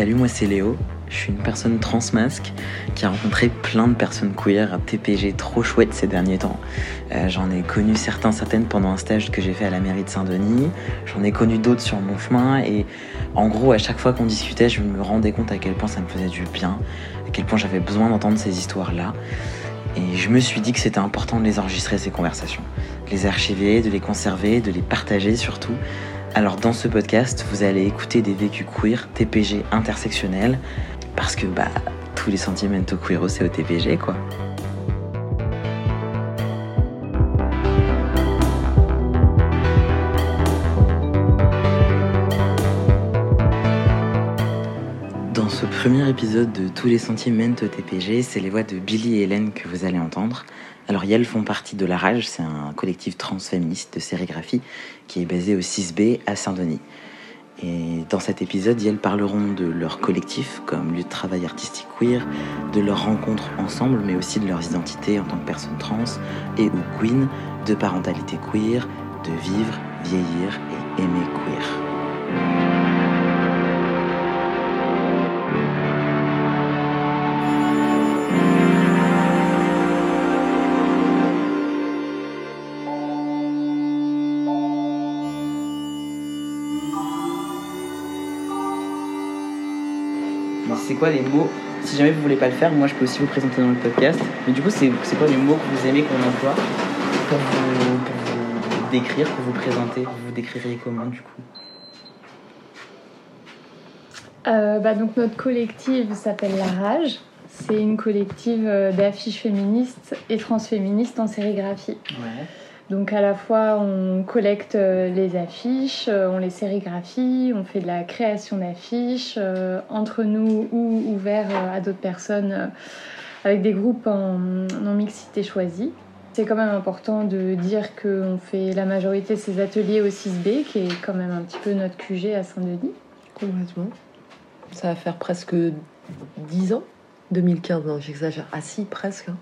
Salut, moi c'est Léo. Je suis une personne transmasque qui a rencontré plein de personnes queer à TPG trop chouette ces derniers temps. Euh, j'en ai connu certains, certaines pendant un stage que j'ai fait à la mairie de Saint-Denis. J'en ai connu d'autres sur mon chemin. Et en gros, à chaque fois qu'on discutait, je me rendais compte à quel point ça me faisait du bien, à quel point j'avais besoin d'entendre ces histoires-là. Et je me suis dit que c'était important de les enregistrer, ces conversations. De les archiver, de les conserver, de les partager surtout. Alors dans ce podcast, vous allez écouter des vécus queer, TPG intersectionnels, parce que bah tous les sentiments queer c'est au TPG quoi. Dans ce premier épisode de Tous les sentiments au TPG, c'est les voix de Billy et Hélène que vous allez entendre. Alors elles font partie de La Rage, c'est un collectif transféministe de sérigraphie qui est basé au 6B à Saint-Denis. Et dans cet épisode, elles parleront de leur collectif comme lieu de travail artistique queer, de leurs rencontres ensemble, mais aussi de leurs identités en tant que personnes trans et ou queen, de parentalité queer, de vivre, vieillir et aimer queer. Quoi les mots Si jamais vous voulez pas le faire, moi je peux aussi vous présenter dans le podcast. Mais du coup, c'est quoi les mots que vous aimez qu'on emploie pour vous, décrire, pour vous présenter Vous vous décririez comment du coup euh, bah, donc notre collective s'appelle La Rage. C'est une collective euh, d'affiches féministes et transféministes en sérigraphie. Ouais. Donc à la fois on collecte euh, les affiches, euh, on les sérigraphie, on fait de la création d'affiches euh, entre nous ou ouvert à d'autres personnes avec des groupes en non-mixité choisie. C'est quand même important de dire qu'on fait la majorité de ces ateliers au 6B, qui est quand même un petit peu notre QG à Saint-Denis. Complètement. Ça va faire presque 10 ans. 2015, non, j'exagère. Ah si, presque. Hein.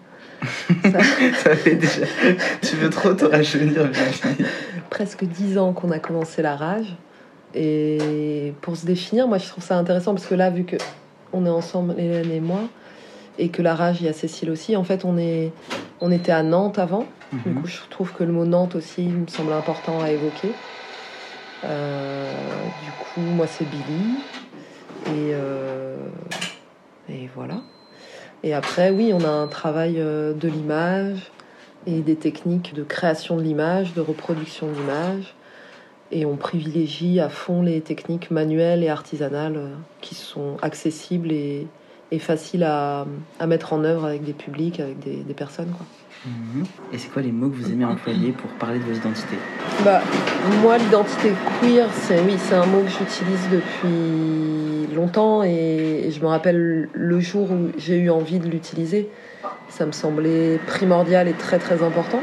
Ça... fait déjà. Tu veux trop te rajeunir, Presque dix ans qu'on a commencé la rage. Et pour se définir, moi je trouve ça intéressant parce que là, vu que on est ensemble, Hélène et moi, et que la rage, il y a Cécile aussi, en fait, on, est, on était à Nantes avant. Du mhm. coup, je trouve que le mot Nantes aussi me semble important à évoquer. Euh, du coup, moi, c'est Billy. Et, euh, et voilà. Et après, oui, on a un travail euh, de l'image et des techniques de création de l'image, de reproduction de l'image. Et on privilégie à fond les techniques manuelles et artisanales euh, qui sont accessibles et, faciles à, mettre en œuvre avec des publics, avec des, personnes. Mhm. Et c'est quoi les mots que vous aimez employer pour parler de vos identités bah, Moi, l'identité queer, c'est oui, un mot que j'utilise depuis longtemps et, je me rappelle le jour où j'ai eu envie de l'utiliser. Ça me semblait primordial et très très important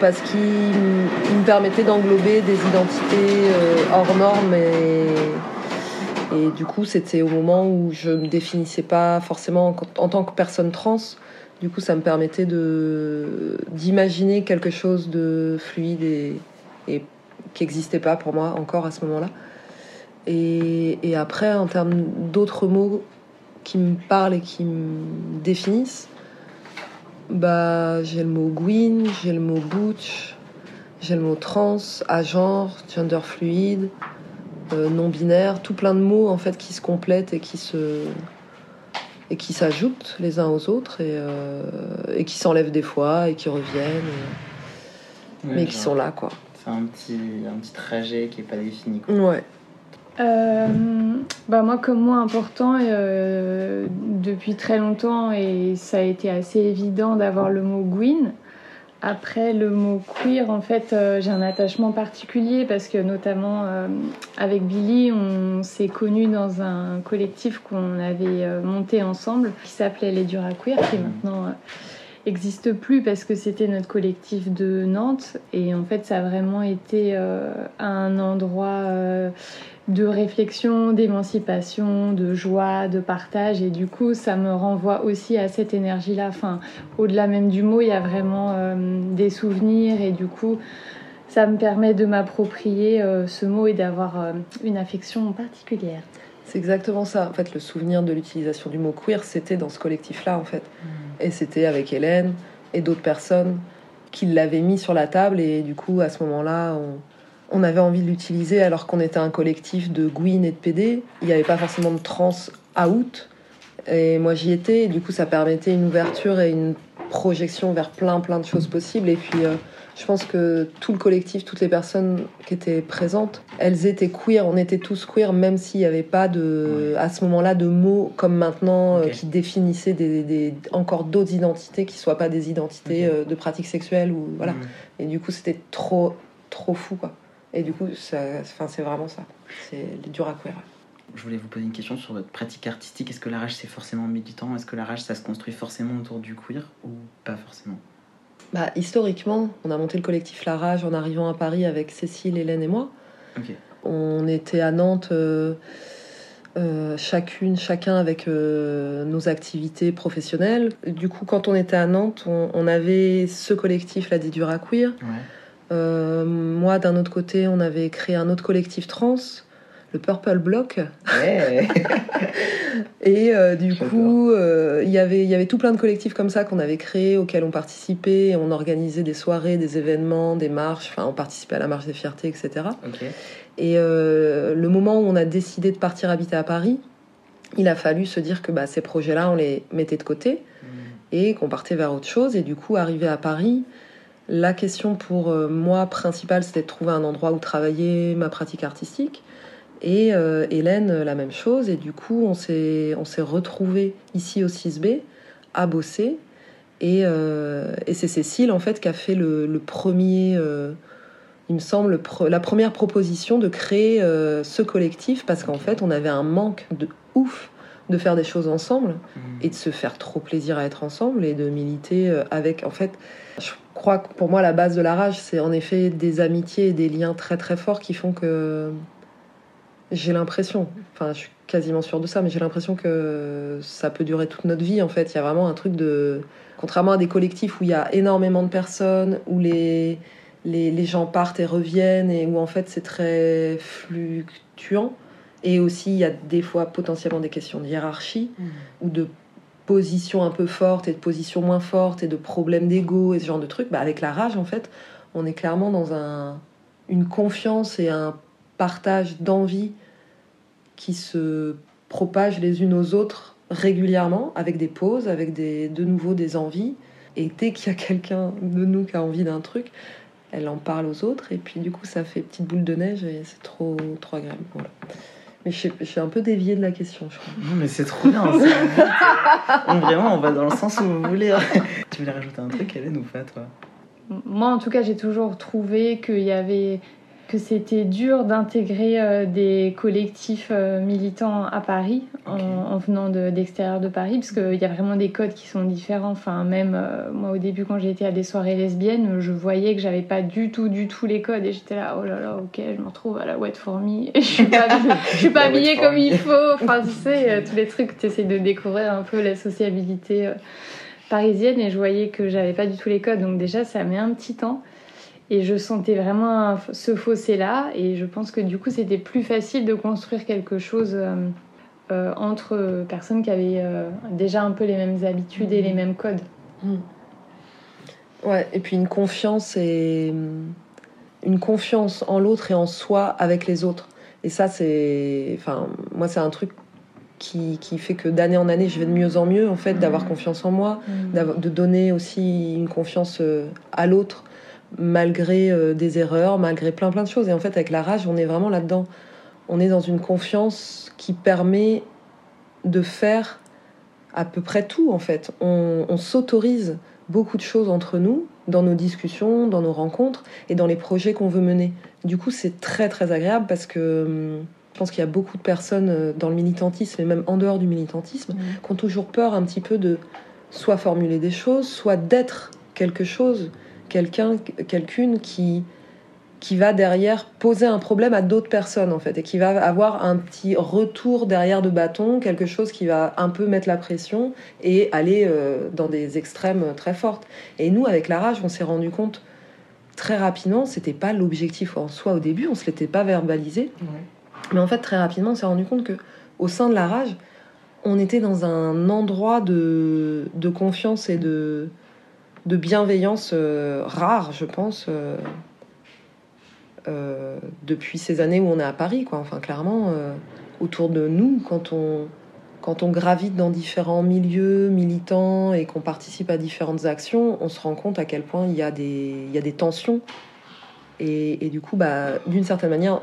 parce qu'il me permettait d'englober des identités euh, hors normes et, et du coup c'était au moment où je me définissais pas forcément en tant que personne trans. Du coup ça me permettait d'imaginer quelque chose de fluide et, qui n'existait pas pour moi encore à ce moment-là. Et, après, en termes d'autres mots qui me parlent et qui me définissent, bah, j'ai le mot Gwyn, j'ai le mot butch, j'ai le mot trans, agenre, gender fluide, euh, non binaire, tout plein de mots en fait qui se complètent et qui se et qui s'ajoutent les uns aux autres et, euh, et qui s'enlèvent des fois et qui reviennent, mais qui sont là quoi. C'est un petit un petit trajet qui est pas défini. Quoi. Ouais. Euh, bah moi, comme moi, important euh, depuis très longtemps, et ça a été assez évident d'avoir le mot Gwyn. Après, le mot queer, en fait, euh, j'ai un attachement particulier parce que, notamment, avec Billy, on s'est connus dans un collectif qu'on avait monté ensemble qui s'appelait Les Durs à Queer, qui maintenant n'existe plus parce que c'était notre collectif de Nantes. Et en fait, ça a vraiment été un endroit de réflexion, d'émancipation, de joie, de partage. Et du coup, ça me renvoie aussi à cette énergie-là. Enfin, au-delà même du mot, il y a vraiment euh, des souvenirs. Et du coup, ça me permet de m'approprier euh, ce mot et d'avoir euh, une affection particulière. C'est exactement ça. En fait, le souvenir de l'utilisation du mot queer, c'était dans ce collectif-là, en fait. Et c'était avec Hélène et d'autres personnes qui l'avaient mis sur la table. Et du coup, à ce moment-là, on, on avait envie de l'utiliser alors qu'on était un collectif de Gwyn et de PD. Il n'y avait pas forcément de trans out. Et moi, j'y étais. Et du coup, ça permettait une ouverture et une projection vers plein, plein de choses possibles. Et puis, euh, je pense que tout le collectif, toutes les personnes qui étaient présentes, elles étaient queer. On était tous queer, même s'il n'y avait pas de, à ce moment-là de mots comme maintenant euh, qui définissaient des, des- encore d'autres identités qui soient pas des identités euh, de pratiques sexuelles ou voilà. Et du coup, c'était trop, trop fou, quoi. Et du coup, c'est vraiment ça. C'est dur à. Je voulais vous poser une question sur votre pratique artistique. Est-ce que la rage c'est forcément militant? Est-ce que la rage ça se construit forcément autour du queer ou pas forcément? Bah, historiquement, on a monté le collectif La Rage en arrivant à Paris avec Cécile, Hélène et moi. Ok. On était à Nantes, euh, euh, chacune, chacun avec euh, nos activités professionnelles. Du coup, quand on était à Nantes, on, on avait ce collectif, la Didura Queer. Ouais. Euh, moi, d'un autre côté, on avait créé un autre collectif trans, le Purple Block. Ouais. Et euh, du coup, euh, il y avait- il y avait tout plein de collectifs comme ça qu'on avait créés, auxquels on participait. On organisait des soirées, des événements, des marches. Enfin, on participait à la marche des fiertés, etc. Et euh, le moment où on a décidé de partir habiter à Paris, il a fallu se dire que bah, ces projets-là, on les mettait de côté Mm. et qu'on partait vers autre chose. Et du coup, arrivé à Paris, la question pour euh, moi principale, c'était de trouver un endroit où travailler ma pratique artistique. Et euh, Hélène, euh, la même chose. Et du coup, on s'est retrouvés ici au 6B à bosser. Et, euh, et c'est Cécile, en fait, qui a fait le, le premier, euh, il me semble, la première proposition de créer ce collectif parce qu'en fait, on avait un manque de ouf de faire des choses ensemble Mm. et de se faire trop plaisir à être ensemble et de militer euh, avec. En fait, je crois que pour moi, la base de la rage, c'est en effet des amitiés et des liens très très forts qui font que j'ai l'impression, enfin, je suis quasiment sûre de ça, mais j'ai l'impression que ça peut durer toute notre vie. En fait, il y a vraiment un truc de. Contrairement à des collectifs où il y a énormément de personnes, où les, les, les gens partent et reviennent, et où en fait c'est très fluctuant. Et aussi, il y a des fois potentiellement des questions de hiérarchie ou de position un peu forte et de position moins forte et de problèmes d'ego et ce genre de trucs, bah avec la rage, en fait, on est clairement dans un, une confiance et un partage d'envie qui se propagent les unes aux autres régulièrement, avec des pauses, avec des, de nouveau des envies. Et dès qu'il y a quelqu'un de nous qui a envie d'un truc, elle en parle aux autres. Et puis du coup, ça fait petite boule de neige et c'est trop, trop agréable. Voilà. Mais je suis- je suis un peu déviée de la question, je crois. Non mais c'est trop bien. vraiment, on va dans le sens où vous voulez. tu voulais rajouter un truc, Hélène, ou pas, toi? Moi, en tout cas, j'ai toujours trouvé qu'il y avait que c'était dur d'intégrer euh, des collectifs euh, militants à Paris en, venant de- d'extérieur de, Paris parce qu'il y a vraiment des codes qui sont différents. Enfin, même euh, moi au début quand j'étais à des soirées lesbiennes, je voyais que j'avais pas du tout, du tout les codes et j'étais là, oh là là, ok, je me retrouve à la wet for me. Et je suis pas, je suis pas habillée comme me. il faut. Enfin, tu sais, tous les trucs, tu essaies de découvrir un peu la sociabilité. parisienne et je voyais que j'avais pas du tout les codes donc déjà ça met un petit temps et je sentais vraiment ce fossé là et je pense que du coup c'était plus facile de construire quelque chose euh, euh, entre personnes qui avaient euh, déjà un peu les mêmes habitudes et les mêmes codes. Ouais, et puis une confiance et une confiance en l'autre et en soi avec les autres. Et ça, c'est, enfin, moi, c'est un truc qui, qui fait que d'année en année, je vais de mieux en mieux, en fait, d'avoir confiance en moi, de donner aussi une confiance à l'autre, malgré euh, des erreurs, malgré plein plein de choses. Et en fait, avec la rage, on est vraiment là-dedans. On est dans une confiance qui permet de faire à peu près tout, en fait. On, on s'autorise beaucoup de choses entre nous, dans nos discussions, dans nos rencontres et dans les projets qu'on veut mener. Du coup, c'est très très agréable parce que hum, je pense qu'il y a beaucoup de personnes euh, dans le militantisme et même en dehors du militantisme qui ont toujours peur un petit peu de soit formuler des choses, soit d'être quelque chose, quelqu'un, quelqu'une qui qui va derrière poser un problème à d'autres personnes en fait et qui va avoir un petit retour derrière de bâton, quelque chose qui va un peu mettre la pression et aller euh, dans des extrêmes très fortes. Et nous avec la rage, on s'est rendu compte très rapidement, c'était pas l'objectif en soi au début, on se l'était pas verbalisé, mais en fait très rapidement, on s'est rendu compte que au sein de la rage, on était dans un endroit de, de confiance et de, de bienveillance euh, rare, je pense, euh, euh, depuis ces années où on est à Paris. Enfin, clairement, autour de nous, quand on, quand on gravite dans différents milieux militants et qu'on participe à différentes actions, on se rend compte à quel point il y a des, il y a des tensions. Et, et du coup, bah, d'une certaine manière,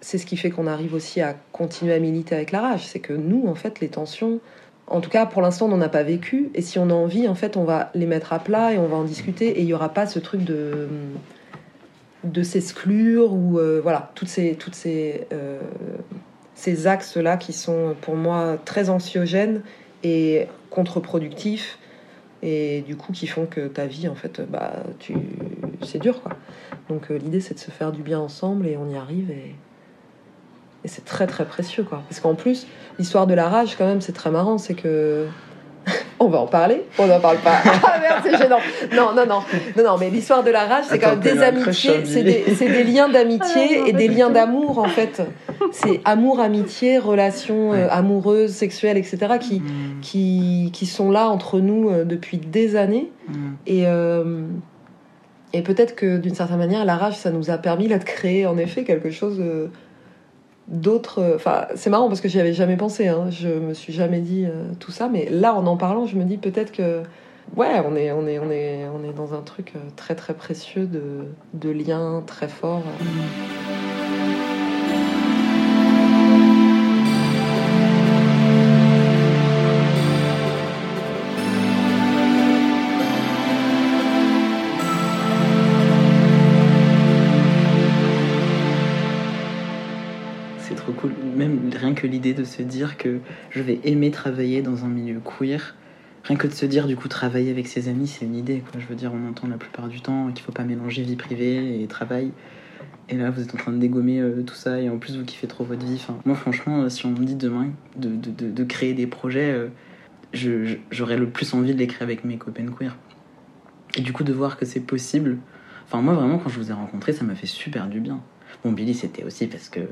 c'est ce qui fait qu'on arrive aussi à continuer à militer avec la rage. C'est que nous, en fait, les tensions, en tout cas, pour l'instant, on n'en a pas vécu. Et si on a envie, en fait, on va les mettre à plat et on va en discuter. Et il n'y aura pas ce truc de, de s'exclure ou euh, voilà, toutes ces, toutes ces, euh, ces axes-là qui sont pour moi très anxiogènes et contre-productifs. Et du coup, qui font que ta vie, en fait, bah, tu... c'est dur, quoi. Donc, euh, l'idée, c'est de se faire du bien ensemble et on y arrive. Et c'est très très précieux quoi. Parce qu'en plus, l'histoire de la rage, quand même, c'est très marrant. C'est que. On va en parler On n'en parle pas. Ah merde, c'est gênant. Non, non, non. Non, non, mais l'histoire de la rage, c'est quand même des amitiés. C'est des, des, liens d'amitié ah, et des liens d'amour, en fait. C'est amour, amitié, relations euh, amoureuses, sexuelles, etc. Qui, mm. qui, qui, sont là entre nous euh, depuis des années. Mm. Et. Euh, et peut-être que d'une certaine manière, la rage, ça nous a permis là, de créer en effet quelque chose d'autres. C'est marrant parce que j'y avais jamais pensé. Hein. Je me suis jamais dit euh, tout ça, mais là, en en parlant, je me dis peut-être que ouais, on est, on est, on est, dans un truc euh, très très précieux de, de liens très forts. De se dire que je vais aimer travailler dans un milieu queer, rien que de se dire du coup travailler avec ses amis, c'est une idée. Quoi. Je veux dire, on entend la plupart du temps qu'il faut pas mélanger vie privée et travail. Et là, vous êtes en train de dégommer euh, tout ça et en plus vous kiffez trop votre vie. Enfin, moi, franchement, euh, si on me dit demain de, de, de, créer des projets, euh, j'aurais le plus envie de les créer avec mes copains queer. Et du coup, de voir que c'est possible. Enfin, moi, vraiment, quand je vous ai rencontré, ça m'a fait super du bien. Bon, Billy, c'était aussi parce que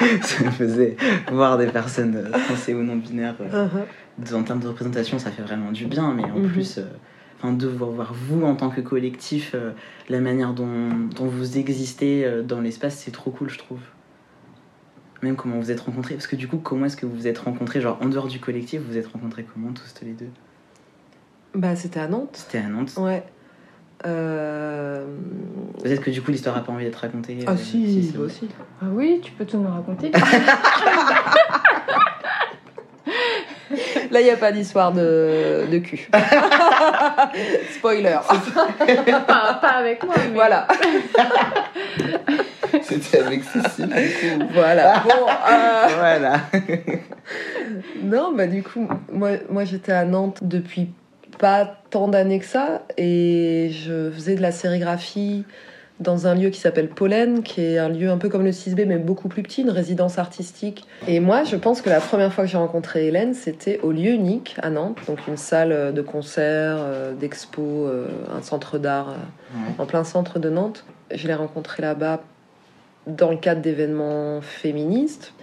ça me faisait voir des personnes trans ou non binaires. Euh, uh-huh. En termes de représentation, ça fait vraiment du bien, mais en mm-hmm. plus, euh, enfin, de voir vous en tant que collectif, euh, la manière dont, dont vous existez dans l'espace, c'est trop cool, je trouve. Même comment vous êtes rencontrés. Parce que du coup, comment est-ce que vous vous êtes rencontrés Genre, en dehors du collectif, vous vous êtes rencontrés comment, tous les deux? Bah, c'était à Nantes. C'était à Nantes Ouais. Euh... Peut-être que du coup l'histoire a pas envie d'être racontée. Ah euh, si, si aussi. Ah oui, tu peux tout nous raconter. Là, il n'y a pas d'histoire de, de cul. Spoiler. pas, pas, avec moi. Mais... Voilà. C'était avec Cécile. Voilà. Bon, euh... Voilà. non, bah du coup, moi, moi j'étais à Nantes depuis pas tant d'années que ça et je faisais de la sérigraphie dans un lieu qui s'appelle Pollen, qui est un lieu un peu comme le 6B, mais beaucoup plus petit, une résidence artistique. Et moi, je pense que la première fois que j'ai rencontré Hélène, c'était au lieu unique à Nantes, donc une salle de concert, euh, d'expo, euh, un centre d'art euh, en plein centre de Nantes. Je l'ai rencontrée là-bas dans le cadre d'événements féministes.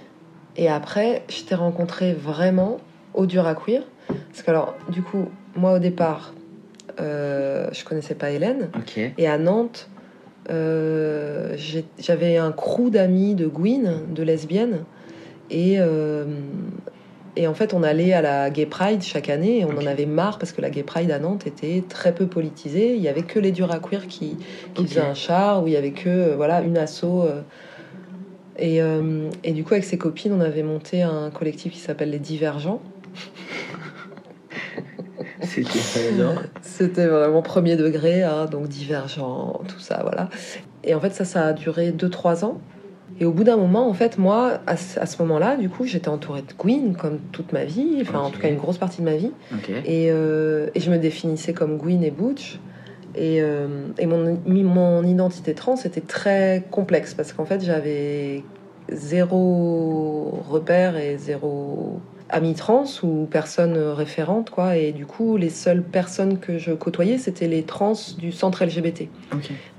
Et après, je t'ai rencontré vraiment au Dur à Queer. Parce que alors, du coup, moi au départ, euh, je connaissais pas Hélène. Et à Nantes, euh, j'avais un crew d'amis de Gwyn, de lesbiennes. Et, euh, et en fait, on allait à la Gay Pride chaque année et on en avait marre parce que la Gay Pride à Nantes était très peu politisée. Il y avait que les durs à queer qui, qui faisaient un char, où il y avait que voilà, une asso. Et, et du coup, avec ses copines, on avait monté un collectif qui s'appelle Les Divergents. C'était vraiment premier degré, hein, donc divergent, tout ça, voilà. Et en fait, ça, ça a duré 2-3 ans. Et au bout d'un moment, en fait, moi, à, ce moment-là, du coup, j'étais entourée de Gwyn comme toute ma vie, enfin, en tout cas, une grosse partie de ma vie. Et, euh, et, je me définissais comme Gwyn et Butch. Et, euh, et mon, mon identité trans était très complexe parce qu'en fait, j'avais zéro repère et zéro amis trans ou personnes référentes, quoi. Et du coup, les seules personnes que je côtoyais, c'était les trans du centre LGBT.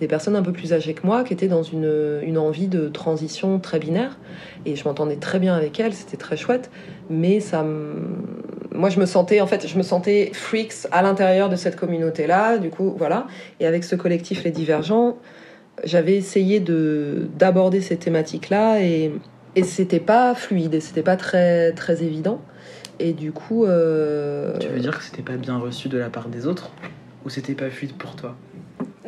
Des personnes un peu plus âgées que moi, qui étaient dans une, une envie de transition très binaire. Et je m'entendais très bien avec elles, c'était très chouette. Mais ça Moi, je me sentais, en fait, je me sentais freaks à l'intérieur de cette communauté-là. Du coup, voilà. Et avec ce collectif Les Divergents, j'avais essayé de d'aborder ces thématiques-là et et c'était pas fluide et c'était pas très, très évident. Et du coup. Euh... Tu veux dire que c'était pas bien reçu de la part des autres Ou c'était pas fluide pour toi?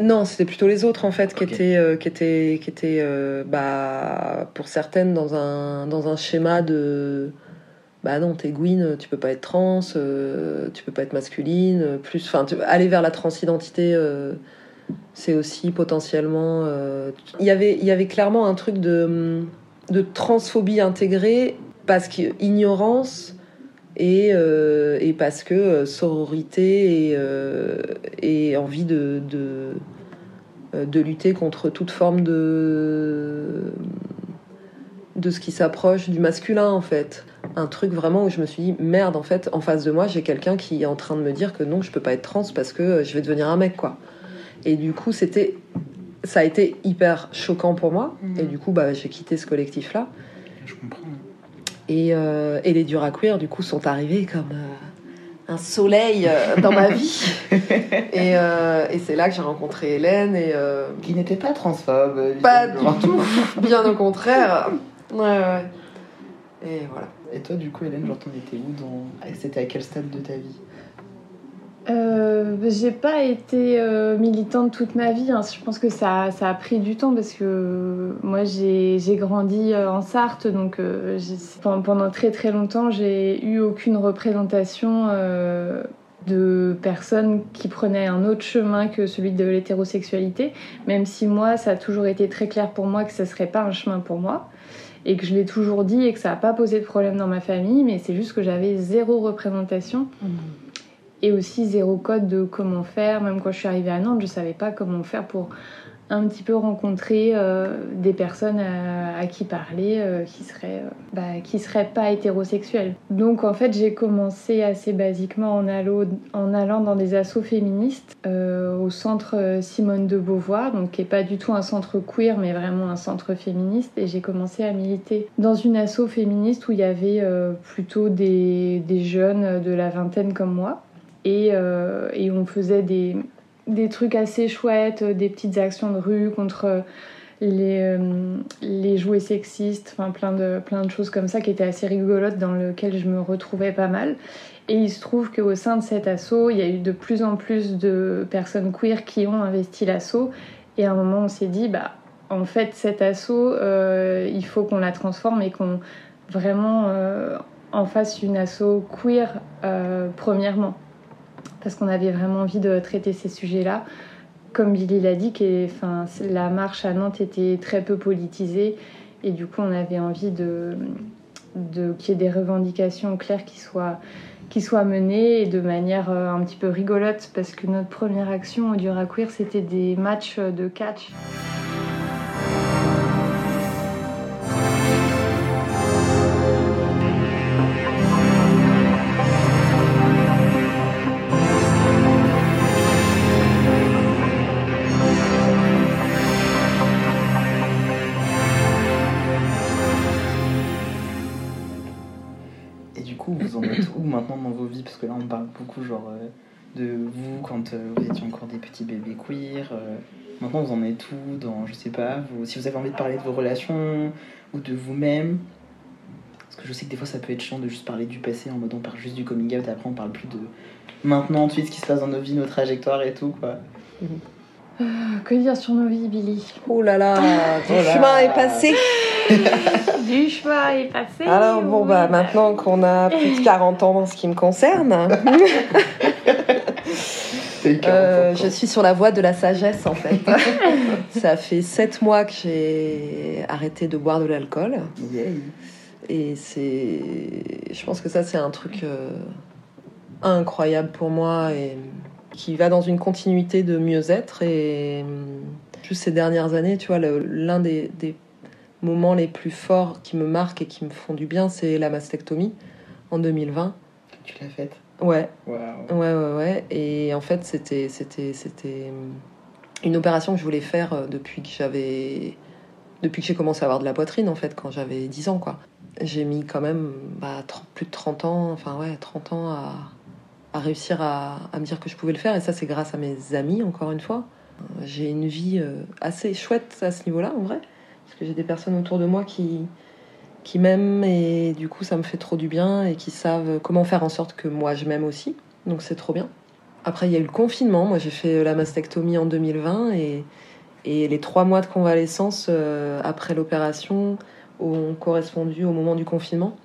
Non, c'était plutôt les autres en fait qui étaient, euh, qui étaient, qui étaient euh, bah, pour certaines dans un, dans un schéma de bah non, t'es Gwyn, tu peux pas être trans, tu peux pas être masculine, plus, enfin, aller vers la transidentité, c'est aussi potentiellement. Il y avait, il y avait clairement un truc de de transphobie intégrée parce que ignorance et, euh, et parce que euh, sororité et, euh, envie de, lutter contre toute forme de, de ce qui s'approche du masculin en fait. Un truc vraiment où je me suis dit merde en fait en face de moi j'ai quelqu'un qui est en train de me dire que non je peux pas être trans parce que je vais devenir un mec quoi. Et du coup c'était ça a été hyper choquant pour moi. Mhm. Et du coup, bah, j'ai quitté ce collectif-là. Je comprends. Et, euh, et les durs queer, du coup, sont arrivés comme euh, un soleil euh, dans ma vie. et, et c'est là que j'ai rencontré Hélène. Et, Qui n'était pas transphobe. Pas du tout. Bien au contraire. Ouais, ouais. Et voilà. Et toi, du coup, Hélène, genre, t'en étais où dans... C'était à quel stade de ta vie? Euh, j'ai pas été euh, militante toute ma vie. Hein. Je pense que ça, ça, a pris du temps parce que moi j'ai grandi euh, en Sarthe, donc pendant très très longtemps j'ai eu aucune représentation de personnes qui prenaient un autre chemin que celui de l'hétérosexualité, même si moi ça a toujours été très clair pour moi que ce serait pas un chemin pour moi et que je l'ai toujours dit et que ça n'a pas posé de problème dans ma famille, mais c'est juste que j'avais zéro représentation. Mmh et aussi zéro code de comment faire. Même quand je suis arrivée à Nantes, je savais pas comment faire pour un petit peu rencontrer euh, des personnes à, qui parler euh, qui seraient euh, bah, qui seraient pas hétérosexuelles. Donc en fait j'ai commencé assez basiquement en, allo, en allant dans des assos féministes au centre Simone de Beauvoir, donc qui est pas du tout un centre queer mais vraiment un centre féministe et j'ai commencé à militer dans une asso féministe où il y avait plutôt des jeunes de la vingtaine comme moi euh, et, on faisait des, des, trucs assez chouettes, des petites actions de rue contre les, euh, les jouets sexistes, enfin plein de, plein de choses comme ça qui étaient assez rigolotes dans lesquelles je me retrouvais pas mal. Et il se trouve qu'au sein de cet assaut, il y a eu de plus en plus de personnes queer qui ont investi l'assaut. Et à un moment, on s'est dit, bah, en fait, cet assaut, euh, il faut qu'on la transforme et qu'on vraiment en fasse une assaut queer, premièrement parce qu'on avait vraiment envie de traiter ces sujets-là. Comme Billy l'a dit, enfin, la marche à Nantes était très peu politisée et du coup on avait envie de, qu'il y ait des revendications claires qui soient, qui soient menées et de manière euh, un petit peu rigolote parce que notre première action au Duraqueer c'était des matchs de catch. Dans vos vies? Parce que là, on parle beaucoup genre euh, de vous quand euh, vous étiez encore des petits bébés queer. Euh. maintenant, vous en êtes où dans, je sais pas, vous, si vous avez envie de parler de vos relations ou de vous-même? Parce que je sais que des fois, ça peut être chiant de juste parler du passé en mode on parle juste du coming out et après on parle plus de maintenant, ensuite, ce qui se passe dans nos vies, nos trajectoires et tout, quoi. Que dire sur nos vies, Billy? Oh là là, du oh chemin est passé du chemin est passé. Alors bon, bah maintenant qu'on a plus de 40 ans en ce qui me concerne, euh, je suis sur la voie de la sagesse en fait. Ça fait 7 mois que j'ai arrêté de boire de l'alcool. Et c'est. Je pense que ça, c'est un truc euh, incroyable pour moi et qui va dans une continuité de mieux-être. Et juste ces dernières années, tu vois, l'un des, des moments les plus forts qui me marquent et qui me font du bien, c'est la mastectomie. en 2020. Tu l'as faite? Ouais. Ouais, ouais, ouais. Et en fait, c'était, c'était, c'était une opération que je voulais faire euh, depuis que j'avais, depuis que j'ai commencé à avoir de la poitrine, en fait, quand j'avais 10 ans, quoi. J'ai mis quand même bah, plus de 30 ans, enfin ouais, 30 ans à, à réussir à, me dire que je pouvais le faire. Et ça, c'est grâce à mes amis, encore une fois. Euh, J'ai une vie euh, assez chouette à ce niveau-là, en vrai. Parce que j'ai des personnes autour de moi qui, qui m'aiment et du coup, ça me fait trop du bien et qui savent comment faire en sorte que moi, je m'aime aussi. Donc, c'est trop bien. Après, il y a eu le confinement. Moi, j'ai fait la mastectomie en 2020 et, et les trois mois de convalescence euh, après l'opération ont correspondu au moment du confinement.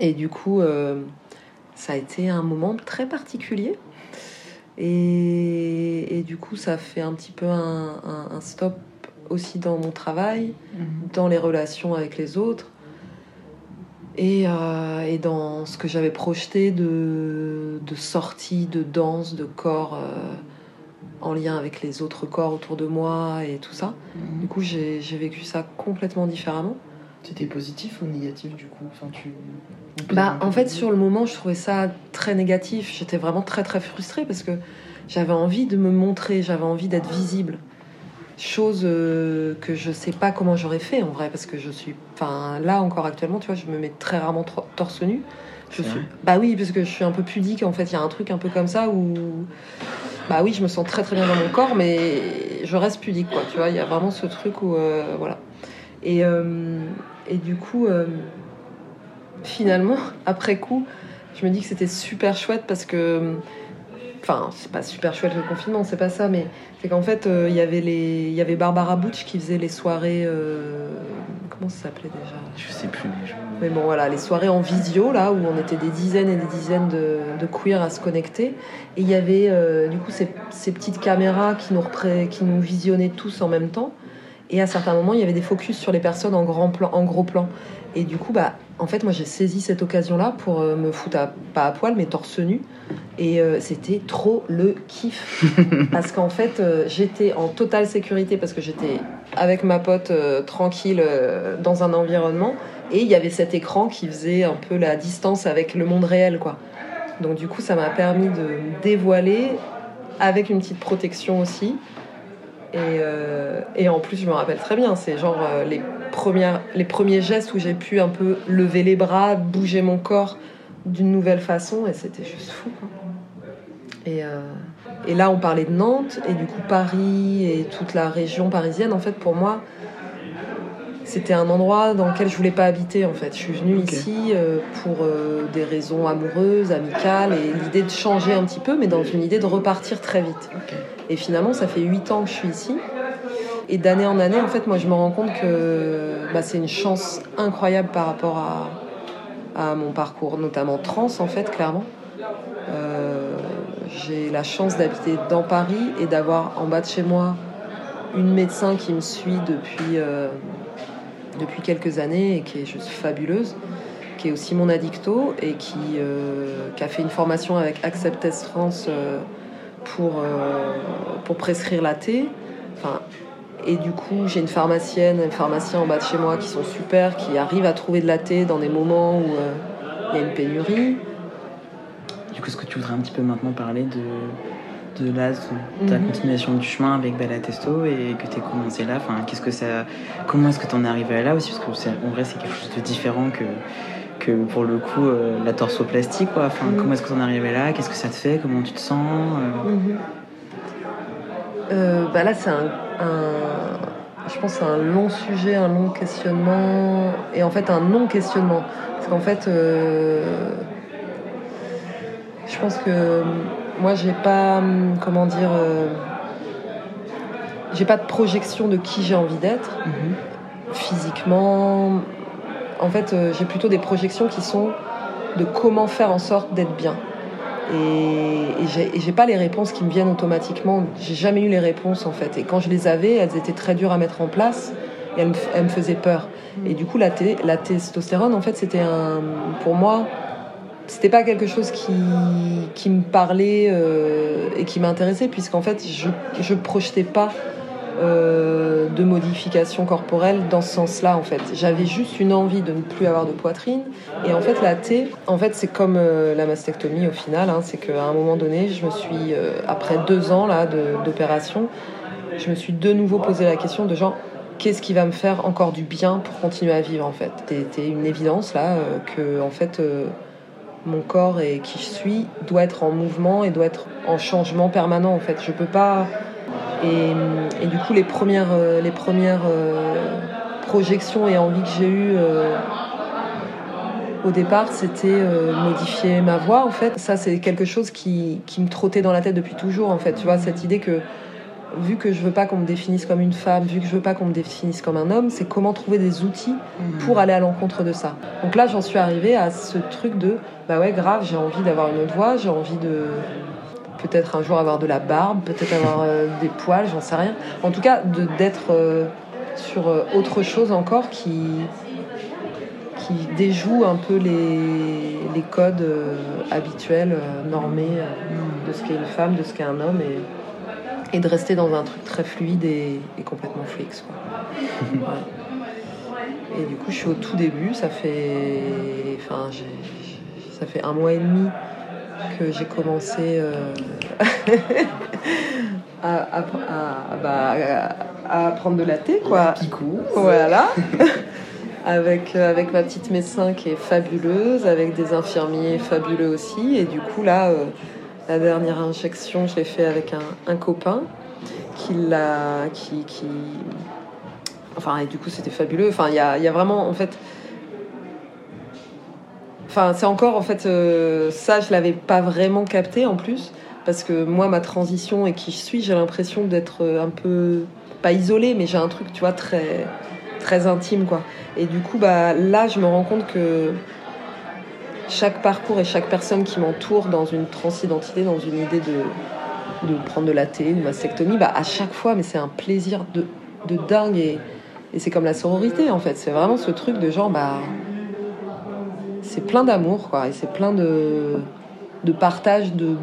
Et du coup, euh, ça a été un moment très particulier. Et, et du coup, ça fait un petit peu un, un- un stop aussi dans mon travail, dans les relations avec les autres. Et, euh, et dans ce que j'avais projeté de, de sortie, de danse, de corps euh, en lien avec les autres corps autour de moi et tout ça. Du coup, j'ai vécu ça complètement différemment. C'était positif ou négatif du coup? Enfin, tu... Bah, en fait, sur le moment, je trouvais ça très négatif. J'étais vraiment très très frustrée parce que j'avais envie de me montrer, j'avais envie d'être visible. Chose euh, que je sais pas comment j'aurais fait en vrai parce que je suis. Enfin, là encore actuellement, tu vois, je me mets très rarement torse nu. Je suis... Bah oui, parce que je suis un peu pudique en fait. Il y a un truc un peu comme ça où. Bah oui, je me sens très très bien dans mon corps, mais je reste pudique quoi. Tu vois, il y a vraiment ce truc où. euh, voilà. Et, euh, et du coup. euh, finalement, après coup, je me dis que c'était super chouette parce que. Enfin, c'est pas super chouette le confinement, c'est pas ça, mais c'est qu'en fait, euh, il y avait les, y avait Barbara Butch qui faisait les soirées. euh, Comment ça s'appelait déjà? Je sais plus. mais je- mais bon, voilà, les soirées en visio, là, où on était des dizaines et des dizaines de, de queers à se connecter. Et il y avait, euh, du coup, ces, ces petites caméras qui nous, repré- qui nous visionnaient tous en même temps. Et à certains moments, il y avait des focus sur les personnes en, grand plan, en gros plan. Et du coup, bah, en fait, moi, j'ai saisi cette occasion-là pour euh, me foutre, à- pas à poil, mais torse nu. Et euh, c'était trop le kiff. parce qu'en fait, euh, j'étais en totale sécurité parce que j'étais avec ma pote tranquille dans un environnement. Et il y avait cet écran qui faisait un peu la distance avec le monde réel, quoi. Donc du coup, ça m'a permis de me dévoiler avec une petite protection aussi. Et, euh, et en plus, je me rappelle très bien, c'est genre euh, les, premières, les premiers gestes où j'ai pu un peu lever les bras, bouger mon corps d'une nouvelle façon, et c'était juste fou. quoi. Et, euh, et là, on parlait de Nantes, et du coup, Paris et toute la région parisienne, en fait, pour moi, c'était un endroit dans lequel je voulais pas habiter, en fait. Je suis venue ici pour des raisons amoureuses, amicales, et l'idée de changer un petit peu, mais dans une idée de repartir très vite. Et finalement, ça fait huit ans que je suis ici. Et d'année en année, en fait, moi, je me rends compte que bah, c'est une chance incroyable par rapport à, mon parcours, notamment trans, en fait, clairement. Euh, j'ai la chance d'habiter dans Paris et d'avoir en bas de chez moi une médecin qui me suit depuis, euh, depuis quelques années et qui est juste fabuleuse, qui est aussi mon addicto et qui, euh, a fait une formation avec Acceptes Trans pour, euh, pour prescrire la thé. Enfin, et du coup, j'ai une pharmacienne, un pharmacien en bas de chez moi qui sont super, qui arrivent à trouver de la thé dans des moments où euh, il y a une pénurie. Du coup, est-ce que tu voudrais un petit peu maintenant parler de, de là, de ta Mhm. continuation du chemin avec Bella Testo et que tu as commencé là? Enfin, qu'est-ce que ça, Comment est-ce que tu en es arrivé là aussi? Parce que en vrai, c'est quelque chose de différent que, que pour le coup, euh, la torsoplastie. Quoi. Enfin, Mhm. Comment est-ce que tu en es arrivé là? Qu'est-ce que ça te fait? Comment tu te sens euh, Mhm. Euh, bah là, c'est un, un- je pense, un long sujet, un long questionnement, et en fait un non-questionnement, parce qu'en fait, euh, je pense que moi, j'ai pas, hum, comment dire, j'ai pas de projection de qui j'ai envie d'être mhm. physiquement. En fait, euh, j'ai plutôt des projections qui sont de comment faire en sorte d'être bien. Et, et j'ai- pas les réponses qui me viennent automatiquement. J'ai jamais eu les réponses en fait. Et quand je les avais, elles étaient très dures à mettre en place et elles me, f- elles me faisaient peur. Et du coup, la, la testostérone, en fait, c'était un, pour moi, c'était pas quelque chose qui, qui me parlait euh, et qui m'intéressait, puisqu'en fait, je, je projetais pas euh, de modification corporelle dans ce sens-là en fait. J'avais juste une envie de ne plus avoir de poitrine et en fait la T, en fait c'est comme euh, la mastectomie au final, hein, c'est qu'à un moment donné, je me suis euh, après deux ans là d'opération, je me suis de nouveau posé la question de genre qu'est-ce qui va me faire encore du bien pour continuer à vivre en fait? C'était une évidence là que en fait mon corps et qui je suis doit être en mouvement et doit être en changement permanent en fait. Je peux pas et, du coup, les premières, euh, les premières euh, projections et envies que j'ai eues euh, au départ, c'était modifier ma voix, en fait. Ça, c'est quelque chose qui, qui, me trottait dans la tête depuis toujours, en fait. Tu vois, cette idée que, vu que je veux pas qu'on me définisse comme une femme, vu que je veux pas qu'on me définisse comme un homme, c'est comment trouver des outils pour aller à l'encontre de ça. Donc là, j'en suis arrivée à ce truc de, bah ouais, grave, j'ai envie d'avoir une autre voix, j'ai envie de peut-être un jour avoir de la barbe, peut-être avoir euh, des poils, j'en sais rien. En tout cas, d'être euh, sur euh, autre chose encore qui, qui déjoue un peu les, les codes habituels, normés de ce qu'est une femme, de ce qu'est un homme, et, et, de rester dans un truc très fluide et, complètement flix. Et du coup, je suis au tout début, ça fait, enfin, ça fait un mois et demi que j'ai commencé euh, à, bah, à, prendre de la thé, quoi. Voilà. avec, euh, avec ma petite médecin qui est fabuleuse, avec des infirmiers fabuleux aussi. Et du coup, là, euh, la dernière injection, je l'ai fait avec un, un copain qui l'a. Qui, qui... Enfin, et du coup, c'était fabuleux. Enfin, il y a, y a vraiment, en fait, Enfin, c'est encore en fait euh, ça, je l'avais pas vraiment capté en plus parce que moi, ma transition et qui je suis, j'ai l'impression d'être euh, un peu pas isolée, mais j'ai un truc, tu vois, très très intime quoi. Et du coup, bah là, je me rends compte que chaque parcours et chaque personne qui m'entoure dans une transidentité, dans une idée de, de prendre de la thé, une mastectomie, bah à chaque fois, mais c'est un plaisir de, de dingue et, et c'est comme la sororité en fait. C'est vraiment ce truc de genre, bah c'est plein d'amour, quoi, et c'est plein de, de partage de,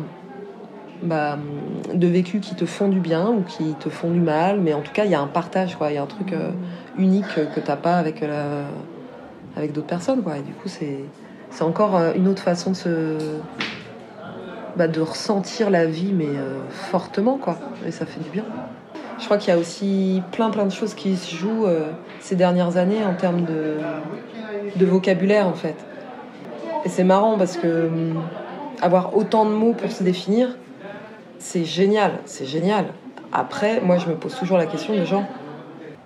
bah, de vécus qui te font du bien ou qui te font du mal, mais en tout cas, il y a un partage, quoi, il y a un truc euh, unique que t'as pas avec, euh, avec d'autres personnes, quoi, et du coup, c'est, c'est encore euh, une autre façon de se. Bah, de ressentir la vie, mais fortement, quoi, et ça fait du bien. Je crois qu'il y a aussi plein plein de choses qui se jouent ces dernières années en termes de, de vocabulaire en fait. Et c'est marrant parce que hum, avoir autant de mots pour se définir, c'est génial, c'est génial. Après, moi, je me pose toujours la question de gens.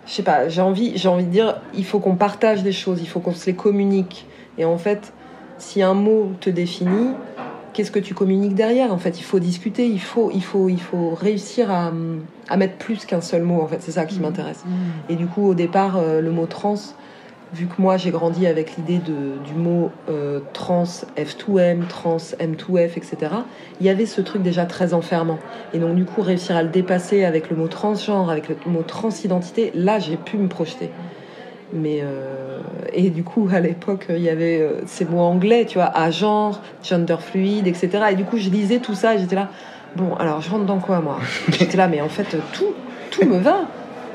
Je sais pas, j'ai envie, j'ai envie de dire, il faut qu'on partage des choses, il faut qu'on se les communique. Et en fait, si un mot te définit, qu'est-ce que tu communiques derrière En fait, il faut discuter, il faut, il faut, il faut réussir à, hum, à mettre plus qu'un seul mot. En fait, c'est ça qui mmh. m'intéresse. Mmh. Et du coup, au départ, euh, le mot trans, vu que moi j'ai grandi avec l'idée du mot euh, trans F2M, trans M2F, etc., il y avait ce truc déjà très enfermant. Et donc du coup, réussir à le dépasser avec le mot transgenre, avec le mot transidentité, là j'ai pu me projeter. Mais euh, et du coup, à l'époque, il y avait euh, ces mots anglais, tu vois, à genre, gender fluide, etc. Et du coup, je lisais tout ça et j'étais là, bon, alors je rentre dans quoi moi? J'étais là, mais en fait, tout, tout me va.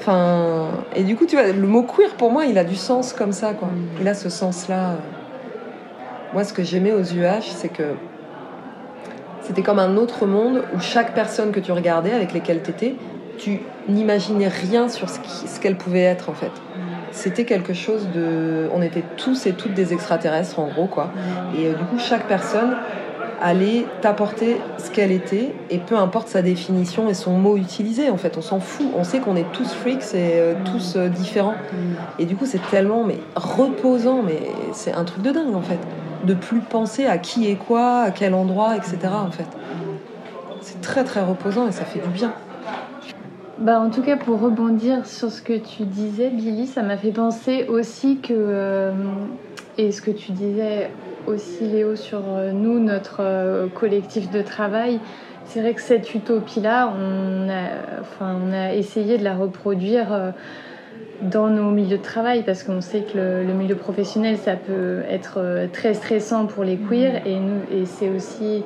Enfin, et du coup, tu vois, le mot queer pour moi, il a du sens comme ça, quoi. Il a ce sens-là. Moi, ce que j'aimais aux UH, c'est que c'était comme un autre monde où chaque personne que tu regardais, avec lesquelles tu étais, tu n'imaginais rien sur ce qu'elle pouvait être, en fait. C'était quelque chose de. On était tous et toutes des extraterrestres, en gros, quoi. Et euh, du coup, chaque personne aller t'apporter ce qu'elle était et peu importe sa définition et son mot utilisé en fait on s'en fout. On sait qu'on est tous freaks et euh, tous euh, différents. Et du coup c'est tellement mais reposant mais c'est un truc de dingue en fait. De plus penser à qui est quoi à quel endroit etc en fait. C'est très très reposant et ça fait du bien. Bah, en tout cas, pour rebondir sur ce que tu disais, Billy, ça m'a fait penser aussi que, euh, et ce que tu disais aussi Léo sur euh, nous, notre euh, collectif de travail. C'est vrai que cette utopie-là, on a, enfin, on a essayé de la reproduire euh, dans nos milieux de travail parce qu'on sait que le, milieu professionnel, ça peut être très stressant pour les queers et, nous, et c'est aussi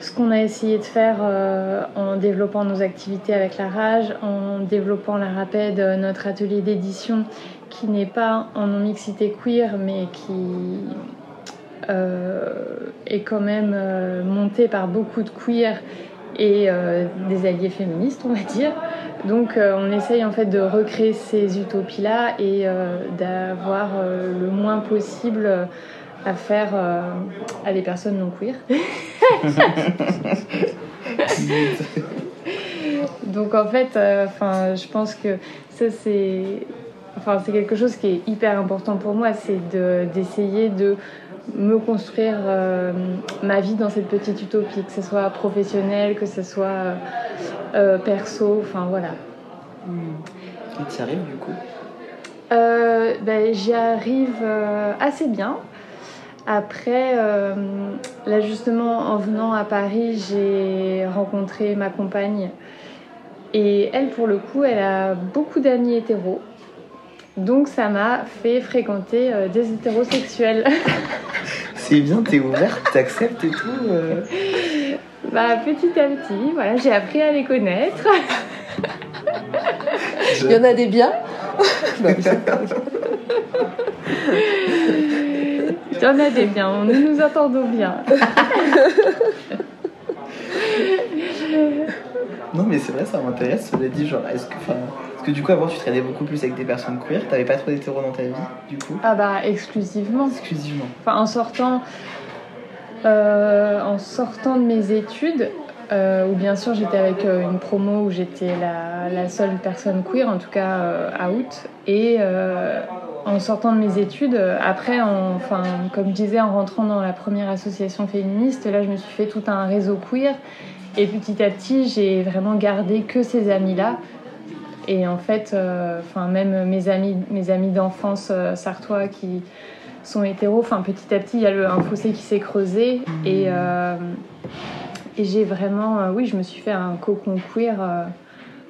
ce qu'on a essayé de faire euh, en développant nos activités avec la rage, en développant la rapide, notre atelier d'édition qui n'est pas en non-mixité queer mais qui est quand même monté par beaucoup de queer et des alliés féministes, on va dire. Donc on essaye en fait de recréer ces utopies-là et d'avoir le moins possible à faire à des personnes non queer. Donc en fait, euh, je pense que ça c'est, enfin, c'est quelque chose qui est hyper important pour moi, c'est d'essayer de, me construire euh, ma vie dans cette petite utopie, que ce soit professionnel, que ce soit euh, perso, enfin voilà. Et tu arrives du coup? Ben, J'y arrive assez bien. Après, euh, là justement, en venant à Paris, j'ai rencontré ma compagne. Et elle, pour le coup, elle a beaucoup d'amis hétéros. Donc ça m'a fait fréquenter euh, des hétérosexuels. C'est bien, t'es ouverte, t'acceptes et tout. Euh. Bah petit à petit, voilà, j'ai appris à les connaître. Il y en a des biens. Il y en a des biens, nous nous entendons bien. non, mais c'est vrai, ça m'intéresse. Cela dit, genre, est-ce que, est que du coup, avant, tu traînais beaucoup plus avec des personnes queer T'avais pas trop d'hétéros dans ta vie, du coup Ah, bah, exclusivement. Exclusivement. Enfin, en sortant. Euh, en sortant de mes études, euh, où bien sûr j'étais avec euh, une promo où j'étais la, la, seule personne queer, en tout cas à août, et en sortant de mes études, euh, après, enfin, comme je disais, en rentrant dans la première association féministe, là, je me suis fait tout un réseau queer. Et petit à petit, j'ai vraiment gardé que ces amis-là. Et en fait, euh, enfin, même mes amis, mes amis d'enfance euh, sartois qui sont hétéros, enfin, petit à petit, il y a le, un fossé qui s'est creusé. Et, et j'ai vraiment, oui, je me suis fait un cocon queer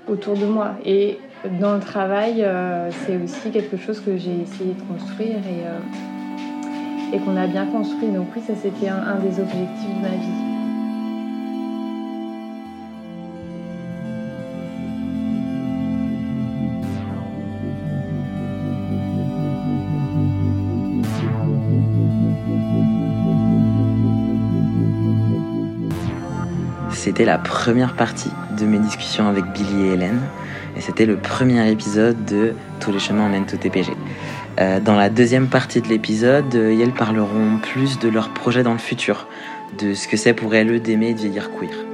autour de moi. Et dans le travail, euh, c'est aussi quelque chose que j'ai essayé de construire et, euh, et qu'on a bien construit. Donc oui, ça c'était un, des objectifs de ma vie. C'était la première partie de mes discussions avec Billy et Hélène et c'était le premier épisode de Tous les chemins mènent au TPG. Euh, dans la deuxième partie de l'épisode, elles parleront plus de leurs projets dans le futur, de ce que c'est pour elles d'aimer et de vieillir queer.